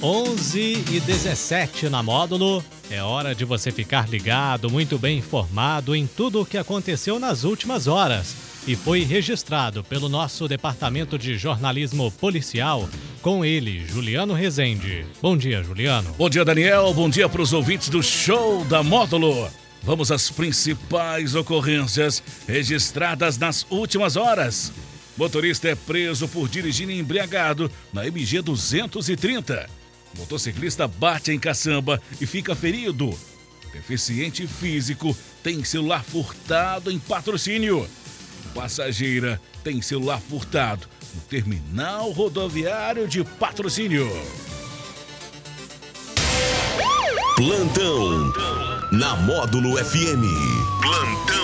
11 e 17 na módulo. É hora de você ficar ligado, muito bem informado em tudo o que aconteceu nas últimas horas e foi registrado pelo nosso departamento de jornalismo policial com ele, Juliano Rezende. Bom dia, Juliano. Bom dia, Daniel. Bom dia para os ouvintes do show da módulo. Vamos às principais ocorrências registradas nas últimas horas. Motorista é preso por dirigir embriagado na MG 230. Motociclista bate em caçamba e fica ferido. Deficiente físico tem celular furtado em patrocínio. Passageira tem celular furtado no terminal rodoviário de patrocínio. Plantão na Módulo FM. Plantão.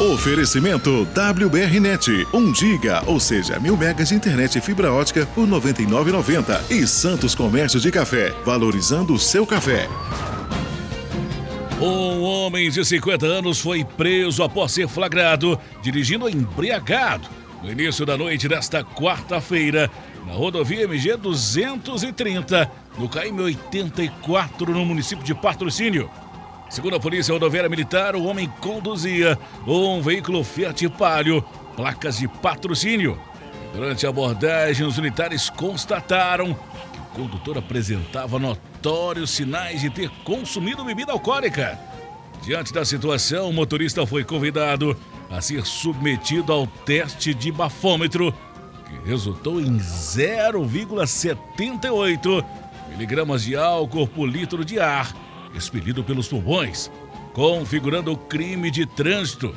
Oferecimento WBRnet, 1 giga, ou seja, mil megas de internet e fibra ótica por R$ 99,90. E Santos Comércio de Café, valorizando o seu café. Um homem de 50 anos foi preso após ser flagrado dirigindo embriagado no início da noite desta quarta-feira na rodovia MG 230, no KM 84, no município de Patrocínio. Segundo a Polícia Rodoviária Militar, o homem conduzia um veículo Fiat Palio, placas de patrocínio. Durante a abordagem, os militares constataram que o condutor apresentava notórios sinais de ter consumido bebida alcoólica. Diante da situação, o motorista foi convidado a ser submetido ao teste de bafômetro, que resultou em 0,78 miligramas de álcool por litro de ar expelido pelos pulmões, configurando o crime de trânsito.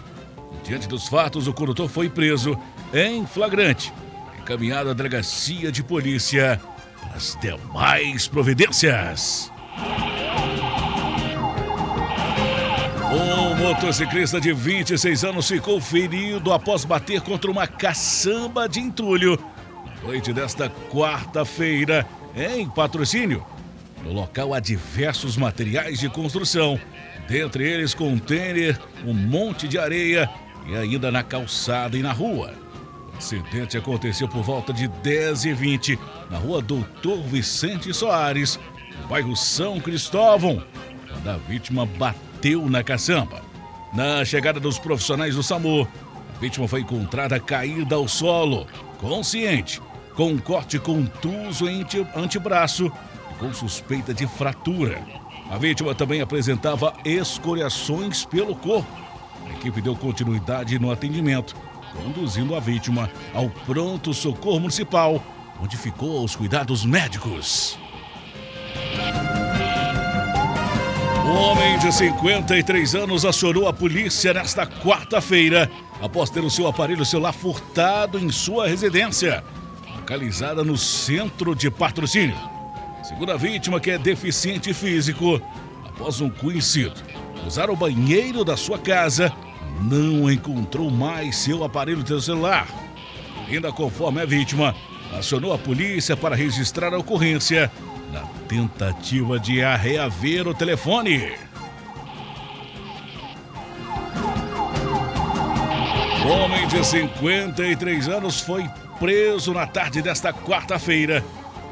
Diante dos fatos, o condutor foi preso em flagrante, encaminhado à delegacia de polícia as demais providências. Um motociclista de 26 anos ficou ferido após bater contra uma caçamba de entulho na noite desta quarta-feira em patrocínio. No local há diversos materiais de construção, dentre eles contêiner, um monte de areia e ainda na calçada e na rua. O acidente aconteceu por volta de 10h20 na rua Doutor Vicente Soares, no bairro São Cristóvão, quando a vítima bateu na caçamba. Na chegada dos profissionais do SAMU, a vítima foi encontrada caída ao solo, consciente, com um corte contuso em antebraço com suspeita de fratura. A vítima também apresentava escoriações pelo corpo. A equipe deu continuidade no atendimento, conduzindo a vítima ao pronto socorro municipal, onde ficou aos cuidados médicos. Um homem de 53 anos acionou a polícia nesta quarta-feira após ter o seu aparelho celular furtado em sua residência, localizada no centro de patrocínio. Segundo a vítima, que é deficiente físico, após um conhecido usar o banheiro da sua casa, não encontrou mais seu aparelho de celular. Ainda conforme a vítima, acionou a polícia para registrar a ocorrência na tentativa de reaver o telefone. O homem de 53 anos foi preso na tarde desta quarta-feira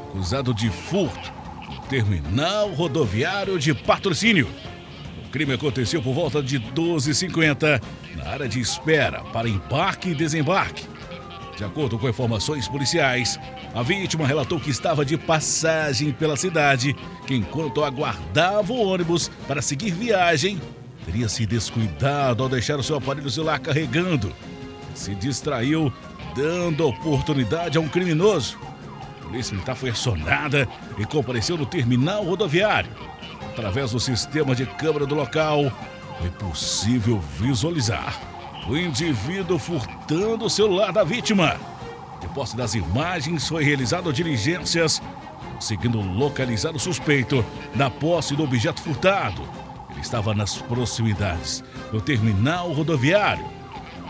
acusado de furto no terminal rodoviário de patrocínio. O crime aconteceu por volta de 12h50 na área de espera para embarque e desembarque. De acordo com informações policiais, a vítima relatou que estava de passagem pela cidade, que enquanto aguardava o ônibus para seguir viagem, teria se descuidado ao deixar o seu aparelho celular carregando. Se distraiu, dando oportunidade a um criminoso Polícia Militar foi acionada e compareceu no terminal rodoviário. Através do sistema de câmera do local, foi possível visualizar o indivíduo furtando o celular da vítima. De posse das imagens, foi realizado diligências, conseguindo localizar o suspeito na posse do objeto furtado. Ele estava nas proximidades do terminal rodoviário.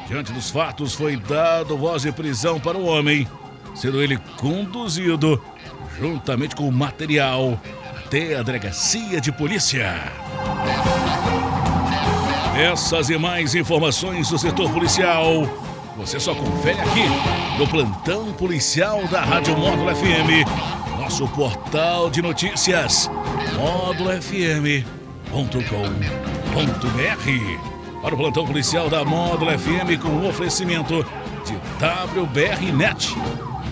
Diante dos fatos, foi dado voz de prisão para o homem sendo ele conduzido juntamente com o material até a delegacia de polícia. Essas e mais informações do setor policial você só confere aqui no plantão policial da Rádio Módulo FM nosso portal de notícias módulofm.com.br. Para o plantão policial da Módulo FM com o oferecimento de WBR Net.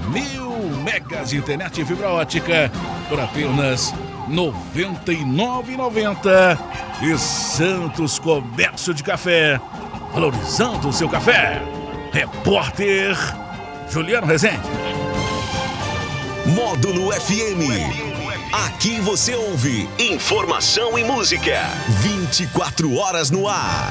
Mil megas de internet e fibra ótica por apenas R$ 99,90. E Santos Comércio de Café, valorizando o seu café. Repórter Juliano Rezende. Módulo FM. Aqui você ouve informação e música. 24 horas no ar.